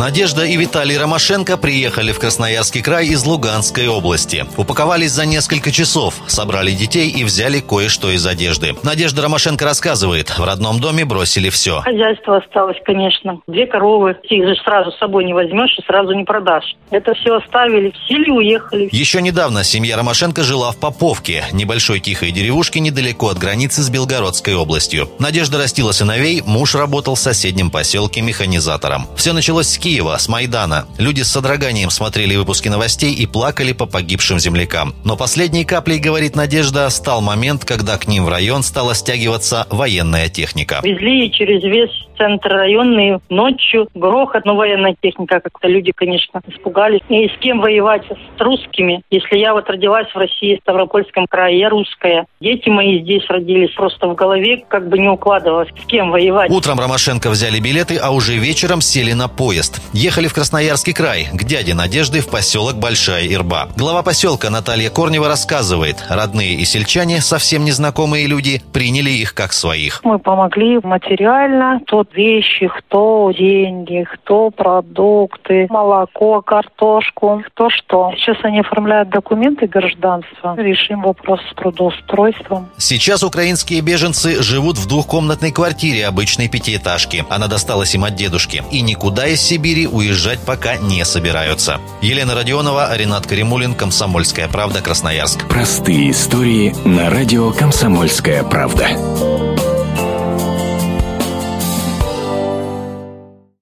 Надежда и Виталий Ромашенко приехали в Красноярский край из Луганской области. Упаковались за несколько часов, собрали детей и взяли кое-что из одежды. Надежда Ромашенко рассказывает, в родном доме бросили все. Хозяйство осталось, конечно. Две коровы. Их же сразу с собой не возьмешь и сразу не продашь. Это все оставили, силе уехали. Еще недавно семья Ромашенко жила в Поповке, небольшой тихой деревушке недалеко от границы с Белгородской областью. Надежда растила сыновей, муж работал в соседнем поселке механизатором. Все началось с Киева, с Майдана. Люди с содроганием смотрели выпуски новостей и плакали по погибшим землякам. Но последней каплей, говорит Надежда, стал момент, когда к ним в район стала стягиваться военная техника. Везли через весь центр районный ночью. Грохот, но военная техника. Как-то люди, конечно, испугались. И с кем воевать? С русскими. Если я вот родилась в России, в Ставропольском крае, я русская. Дети мои здесь родились. Просто в голове как бы не укладывалось. С кем воевать? Утром Ромашенко взяли билеты, а уже вечером сели на поезд. Ехали в Красноярский край, к дяде Надежды в поселок Большая Ирба. Глава поселка Наталья Корнева рассказывает, родные и сельчане, совсем незнакомые люди, приняли их как своих. Мы помогли материально. Тот вещи, кто деньги, кто продукты, молоко, картошку, кто что. Сейчас они оформляют документы гражданства. Решим вопрос с трудоустройством. Сейчас украинские беженцы живут в двухкомнатной квартире обычной пятиэтажки. Она досталась им от дедушки. И никуда из Сибири уезжать пока не собираются. Елена Родионова, Ренат Каримулин, Комсомольская правда, Красноярск. Простые истории на радио «Комсомольская правда».